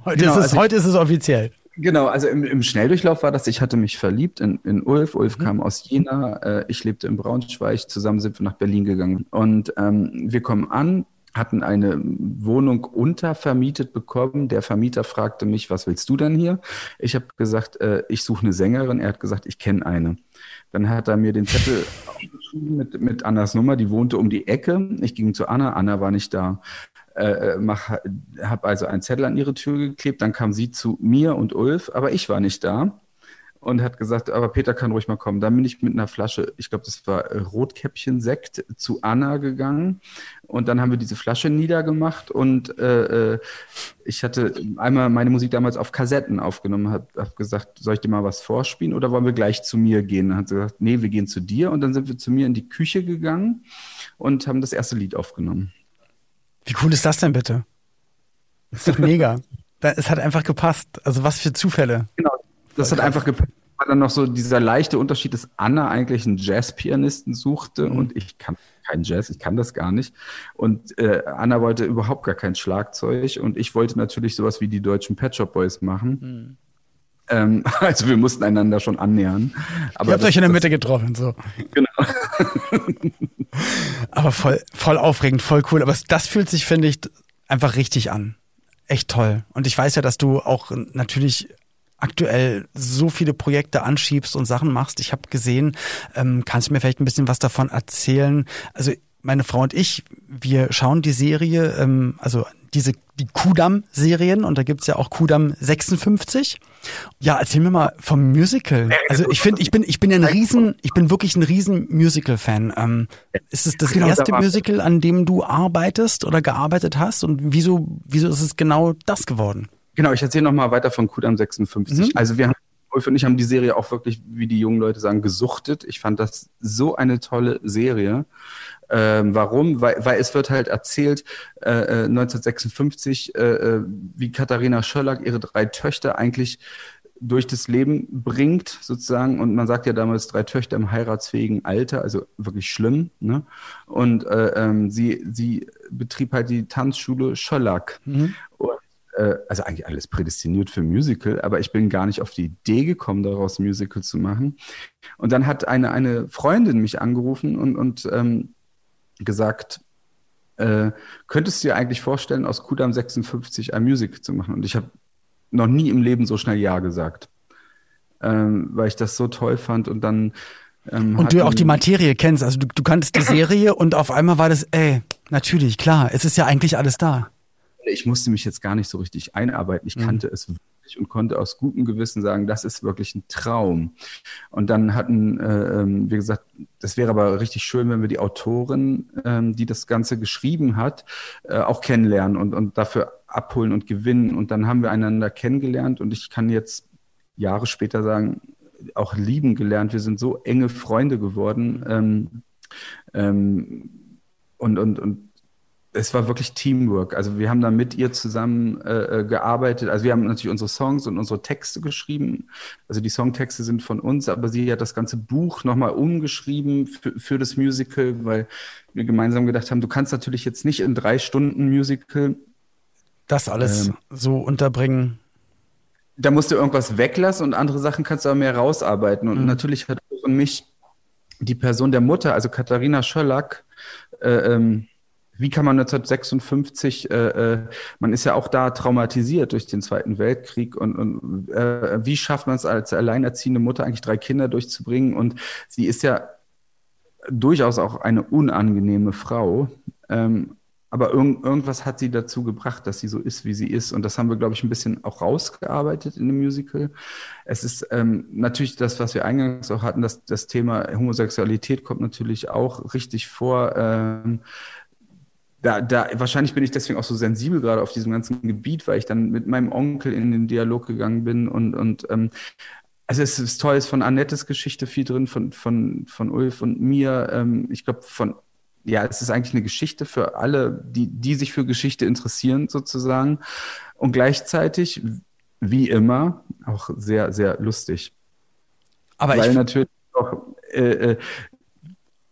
Heute, genau, ist es, also heute ist es offiziell. Genau, also im, im, Schnelldurchlauf war das, ich hatte mich verliebt in, in Ulf. Ulf mhm. kam aus Jena, äh, ich lebte in Braunschweig, zusammen sind wir nach Berlin gegangen. Und ähm, wir kommen an, hatten eine Wohnung untervermietet bekommen. Der Vermieter fragte mich, was willst du denn hier? Ich habe gesagt, äh, ich suche eine Sängerin. Er hat gesagt, ich kenne eine. Dann hat er mir den Zettel geschrieben mit, mit Annas Nummer, die wohnte um die Ecke. Ich ging zu Anna, Anna war nicht da. Äh, habe also einen Zettel an ihre Tür geklebt, dann kam sie zu mir und Ulf, aber ich war nicht da und hat gesagt, aber Peter kann ruhig mal kommen. Dann bin ich mit einer Flasche, ich glaube, das war Rotkäppchen-Sekt, zu Anna gegangen und dann haben wir diese Flasche niedergemacht und äh, äh ich hatte einmal meine Musik damals auf Kassetten aufgenommen, habe hab gesagt, soll ich dir mal was vorspielen oder wollen wir gleich zu mir gehen? Dann hat sie gesagt, nee, wir gehen zu dir und dann sind wir zu mir in die Küche gegangen und haben das erste Lied aufgenommen. Wie cool ist das denn bitte? Das ist doch mega. <laughs> es hat einfach gepasst. Also was für Zufälle. Genau, das hat einfach gepasst. War dann noch so dieser leichte Unterschied, dass Anna eigentlich einen Jazzpianisten suchte mhm. und ich kann keinen Jazz, ich kann das gar nicht. Und äh, Anna wollte überhaupt gar kein Schlagzeug und ich wollte natürlich sowas wie die deutschen Pet Shop Boys machen. Mhm. Ähm, <laughs> also wir mussten einander schon annähern. Aber Ihr habt das, euch in der Mitte getroffen, so. Genau. <laughs> aber voll, voll aufregend, voll cool. Aber das fühlt sich, finde ich, einfach richtig an. Echt toll. Und ich weiß ja, dass du auch natürlich aktuell so viele Projekte anschiebst und Sachen machst. Ich habe gesehen, ähm, kannst du mir vielleicht ein bisschen was davon erzählen? Also meine Frau und ich, wir schauen die Serie, ähm, also diese die Kudam-Serien und da gibt's ja auch Kudam 56. Ja, erzähl mir mal vom Musical. Also ich finde, ich bin, ich bin ja ein riesen, ich bin wirklich ein riesen Musical-Fan. Ähm, ist es das genau, erste Musical, an dem du arbeitest oder gearbeitet hast? Und wieso, wieso ist es genau das geworden? Genau, ich erzähle nochmal weiter von Kudam 56. Mhm. Also wir haben Wolf und ich haben die Serie auch wirklich, wie die jungen Leute sagen, gesuchtet. Ich fand das so eine tolle Serie. Ähm, warum? Weil, weil es wird halt erzählt, äh, 1956, äh, äh, äh, wie Katharina Schöllack ihre drei Töchter eigentlich durch das Leben bringt, sozusagen. Und man sagt ja damals drei Töchter im heiratsfähigen Alter, also wirklich schlimm. Ne? Und äh, ähm, sie, sie betrieb halt die Tanzschule Schöllack. Mhm. Und äh, also eigentlich alles prädestiniert für Musical, aber ich bin gar nicht auf die Idee gekommen, daraus Musical zu machen. Und dann hat eine, eine Freundin mich angerufen und, und ähm, gesagt, äh, könntest du dir eigentlich vorstellen, aus Kudam 56 ein Musical zu machen? Und ich habe noch nie im Leben so schnell Ja gesagt, ähm, weil ich das so toll fand und dann ähm, und du auch die Materie kennst, also du, du kanntest die <laughs> Serie und auf einmal war das, ey, natürlich, klar, es ist ja eigentlich alles da ich musste mich jetzt gar nicht so richtig einarbeiten. Ich mhm. kannte es wirklich und konnte aus gutem Gewissen sagen, das ist wirklich ein Traum. Und dann hatten, äh, ähm, wie gesagt, das wäre aber richtig schön, wenn wir die Autorin, ähm, die das Ganze geschrieben hat, äh, auch kennenlernen und, und dafür abholen und gewinnen. Und dann haben wir einander kennengelernt und ich kann jetzt Jahre später sagen, auch lieben gelernt. Wir sind so enge Freunde geworden. Ähm, ähm, und, und, und es war wirklich Teamwork. Also wir haben da mit ihr zusammen äh, äh, gearbeitet. Also wir haben natürlich unsere Songs und unsere Texte geschrieben. Also die Songtexte sind von uns, aber sie hat das ganze Buch nochmal umgeschrieben für, für das Musical, weil wir gemeinsam gedacht haben, du kannst natürlich jetzt nicht in drei Stunden Musical das alles ähm, so unterbringen. Da musst du irgendwas weglassen und andere Sachen kannst du aber mehr rausarbeiten. Und mhm. natürlich hat von mich die Person der Mutter, also Katharina Schöllack, äh, ähm, wie kann man 1956, äh, äh, man ist ja auch da traumatisiert durch den Zweiten Weltkrieg und, und äh, wie schafft man es als alleinerziehende Mutter eigentlich drei Kinder durchzubringen? Und sie ist ja durchaus auch eine unangenehme Frau. Ähm, aber irg irgendwas hat sie dazu gebracht, dass sie so ist, wie sie ist. Und das haben wir, glaube ich, ein bisschen auch rausgearbeitet in dem Musical. Es ist ähm, natürlich das, was wir eingangs auch hatten, dass das Thema Homosexualität kommt natürlich auch richtig vor. Ähm, da, da, wahrscheinlich bin ich deswegen auch so sensibel gerade auf diesem ganzen Gebiet, weil ich dann mit meinem Onkel in den Dialog gegangen bin und, und ähm, also es ist toll, es ist von Annettes Geschichte viel drin, von, von, von Ulf und mir. Ähm, ich glaube, von, ja, es ist eigentlich eine Geschichte für alle, die, die sich für Geschichte interessieren, sozusagen. Und gleichzeitig, wie immer, auch sehr, sehr lustig. Aber Weil ich natürlich auch äh, äh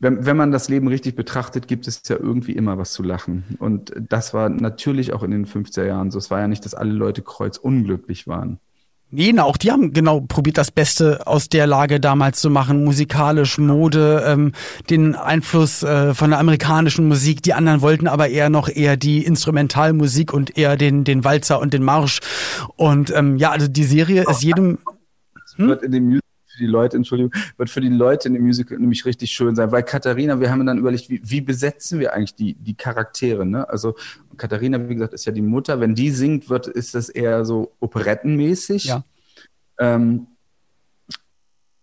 wenn, wenn man das Leben richtig betrachtet, gibt es ja irgendwie immer was zu lachen. Und das war natürlich auch in den 50er Jahren so. Es war ja nicht, dass alle Leute kreuzunglücklich waren. Nee, na, auch die haben genau probiert, das Beste aus der Lage damals zu machen, musikalisch, Mode, ähm, den Einfluss äh, von der amerikanischen Musik. Die anderen wollten aber eher noch eher die Instrumentalmusik und eher den den Walzer und den Marsch. Und ähm, ja, also die Serie ist jedem. Hm? in dem für die Leute, Entschuldigung, wird für die Leute in dem Musical nämlich richtig schön sein, weil Katharina, wir haben dann überlegt, wie, wie besetzen wir eigentlich die, die Charaktere, ne? Also Katharina, wie gesagt, ist ja die Mutter. Wenn die singt, wird, ist das eher so operettenmäßig. Ja. Ähm,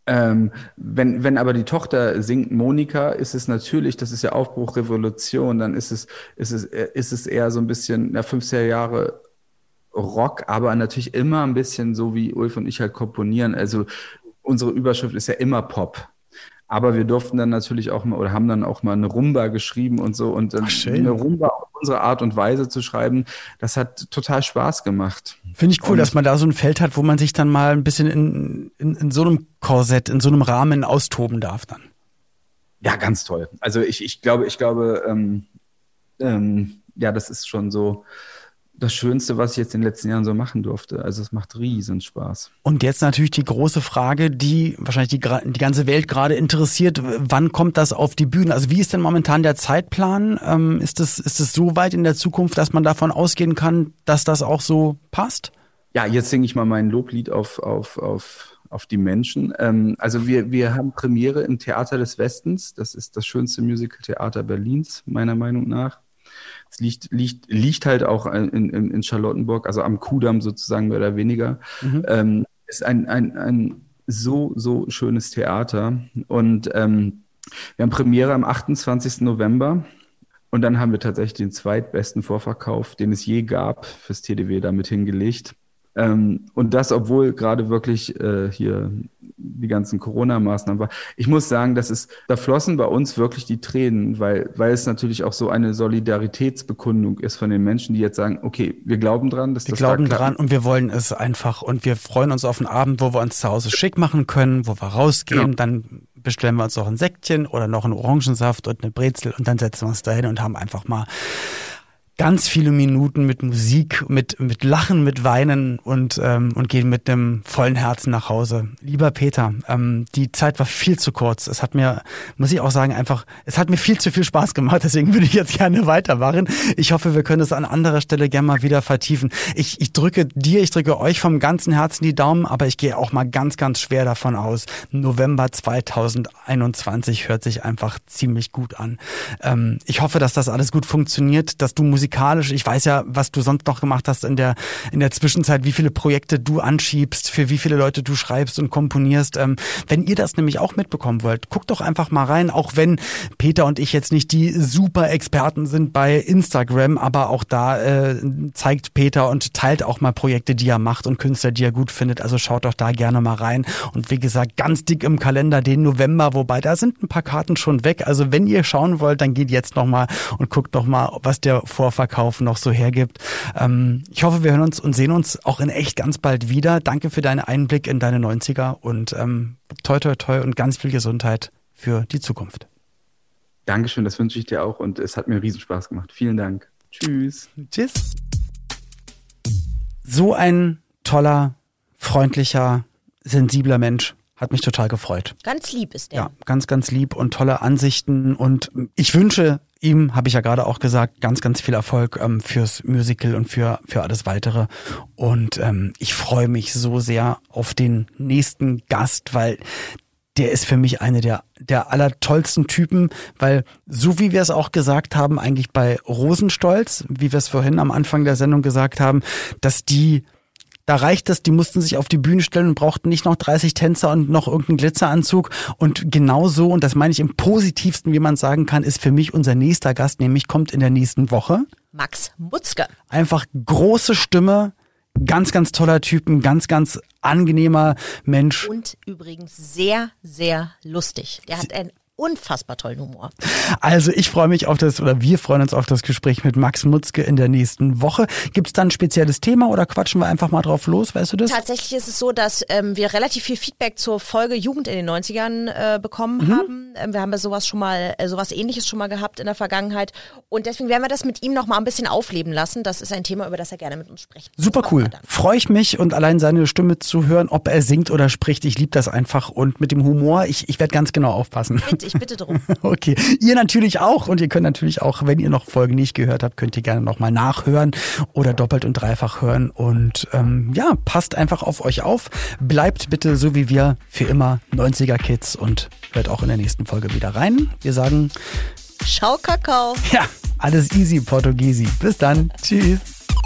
ähm, wenn, wenn aber die Tochter singt Monika, ist es natürlich, das ist ja Aufbruch, Revolution, dann ist es, ist es, ist es eher so ein bisschen, na, 50er Jahre Rock, aber natürlich immer ein bisschen so, wie Ulf und ich halt komponieren. Also unsere Überschrift ist ja immer Pop. Aber wir durften dann natürlich auch mal oder haben dann auch mal eine Rumba geschrieben und so und Ach, eine Rumba auf unsere Art und Weise zu schreiben, das hat total Spaß gemacht. Finde ich cool, Und- dass man da so ein Feld hat, wo man sich dann mal ein bisschen in, in, in so einem Korsett, in so einem Rahmen austoben darf dann. Ja, ganz toll. Also ich, ich glaube, ich glaube, ähm, ähm, ja, das ist schon so das Schönste, was ich jetzt in den letzten Jahren so machen durfte. Also es macht riesen Spaß. Und jetzt natürlich die große Frage, die wahrscheinlich die, die ganze Welt gerade interessiert. Wann kommt das auf die Bühne? Also wie ist denn momentan der Zeitplan? Ähm, ist es ist so weit in der Zukunft, dass man davon ausgehen kann, dass das auch so passt? Ja, jetzt singe ich mal mein Loblied auf, auf, auf, auf die Menschen. Ähm, also wir, wir haben Premiere im Theater des Westens. Das ist das schönste Musical-Theater Berlins, meiner Meinung nach. Es liegt, liegt, liegt halt auch in, in, in Charlottenburg, also am Kudamm sozusagen mehr oder weniger. Ähm, ist ein, ein, ein so, so schönes Theater. Und ähm, wir haben Premiere am 28. November. Und dann haben wir tatsächlich den zweitbesten Vorverkauf, den es je gab, fürs TDW damit hingelegt. Ähm, und das, obwohl gerade wirklich äh, hier die ganzen Corona-Maßnahmen war. Ich muss sagen, das ist, da flossen bei uns wirklich die Tränen, weil, weil es natürlich auch so eine Solidaritätsbekundung ist von den Menschen, die jetzt sagen, okay, wir glauben dran, dass Wir das glauben da dran und wir wollen es einfach und wir freuen uns auf einen Abend, wo wir uns zu Hause schick machen können, wo wir rausgehen, Genau. dann bestellen wir uns noch ein Säckchen oder noch einen Orangensaft und eine Brezel und dann setzen wir uns dahin und haben einfach mal ganz viele Minuten mit Musik, mit, mit Lachen, mit Weinen und, ähm, und gehen mit einem vollen Herzen nach Hause. Lieber Peter, ähm, die Zeit war viel zu kurz. Es hat mir, muss ich auch sagen, einfach, es hat mir viel zu viel Spaß gemacht, deswegen würde ich jetzt gerne weitermachen. Ich hoffe, wir können es an anderer Stelle gerne mal wieder vertiefen. Ich, ich drücke dir, ich drücke euch vom ganzen Herzen die Daumen, aber ich gehe auch mal ganz, ganz schwer davon aus. November 2021 hört sich einfach ziemlich gut an. Ähm, ich hoffe, dass das alles gut funktioniert, dass du musikalisch, ich weiß ja, was du sonst noch gemacht hast in der, in der Zwischenzeit, wie viele Projekte du anschiebst, für wie viele Leute du schreibst und komponierst. Ähm, wenn ihr das nämlich auch mitbekommen wollt, guckt doch einfach mal rein, auch wenn Peter und ich jetzt nicht die super Experten sind bei Instagram, aber auch da äh, zeigt Peter und teilt auch mal Projekte, die er macht und Künstler, die er gut findet. Also schaut doch da gerne mal rein. Und wie gesagt, ganz dick im Kalender den November, wobei da sind ein paar Karten schon weg. Also wenn ihr schauen wollt, dann geht jetzt noch mal und guckt noch mal, was der Vorverkauf noch so hergibt. Ähm, ich hoffe, wir hören uns und sehen uns auch in echt ganz bald wieder. Danke für deinen Einblick in deine 90er und ähm, toi toi toi und ganz viel Gesundheit für die Zukunft. Dankeschön, das wünsche ich dir auch und es hat mir riesen Spaß gemacht. Vielen Dank. Tschüss. Tschüss. So ein toller, freundlicher, sensibler Mensch. Hat mich total gefreut. Ganz lieb ist der. Ja, ganz, ganz lieb und tolle Ansichten. Und ich wünsche ihm, habe ich ja gerade auch gesagt, ganz, ganz viel Erfolg ähm, fürs Musical und für, für alles weitere. Und ähm, ich freue mich so sehr auf den nächsten Gast, weil der ist für mich eine der, der allertollsten Typen, weil so wie wir es auch gesagt haben, eigentlich bei Rosenstolz, wie wir es vorhin am Anfang der Sendung gesagt haben, dass die da reicht es, die mussten sich auf die Bühne stellen und brauchten nicht noch 30 Tänzer und noch irgendeinen Glitzeranzug. Und genau so, und das meine ich im positivsten, wie man sagen kann, ist für mich unser nächster Gast, nämlich kommt in der nächsten Woche. Max Mutzke. Einfach große Stimme, ganz, ganz toller Typ, ein ganz, ganz angenehmer Mensch. Und übrigens sehr, sehr lustig. Der hat einen unfassbar tollen Humor. Also ich freue mich auf das, oder wir freuen uns auf das Gespräch mit Max Mutzke in der nächsten Woche. Gibt es da ein spezielles Thema oder quatschen wir einfach mal drauf los, weißt du das? Tatsächlich ist es so, dass ähm, wir relativ viel Feedback zur Folge Jugend in den 90ern äh, bekommen Mhm. haben. Ähm, wir haben ja sowas schon mal, äh, sowas ähnliches schon mal gehabt in der Vergangenheit. Und deswegen werden wir das mit ihm noch mal ein bisschen aufleben lassen. Das ist ein Thema, über das er gerne mit uns spricht. Super cool. dann. Freue ich mich und allein seine Stimme zu hören, ob er singt oder spricht. Ich liebe das einfach und mit dem Humor, ich, ich werde ganz genau aufpassen. Mit ich bitte drum. <laughs> Okay, ihr natürlich auch und ihr könnt natürlich auch, wenn ihr noch Folgen nicht gehört habt, könnt ihr gerne nochmal nachhören oder doppelt und dreifach hören und ähm, ja, passt einfach auf euch auf, bleibt bitte so wie wir für immer 90er Kids und hört auch in der nächsten Folge wieder rein. Wir sagen Ciao Kakao. ja, alles easy Portugiesi. Bis dann. Tschüss.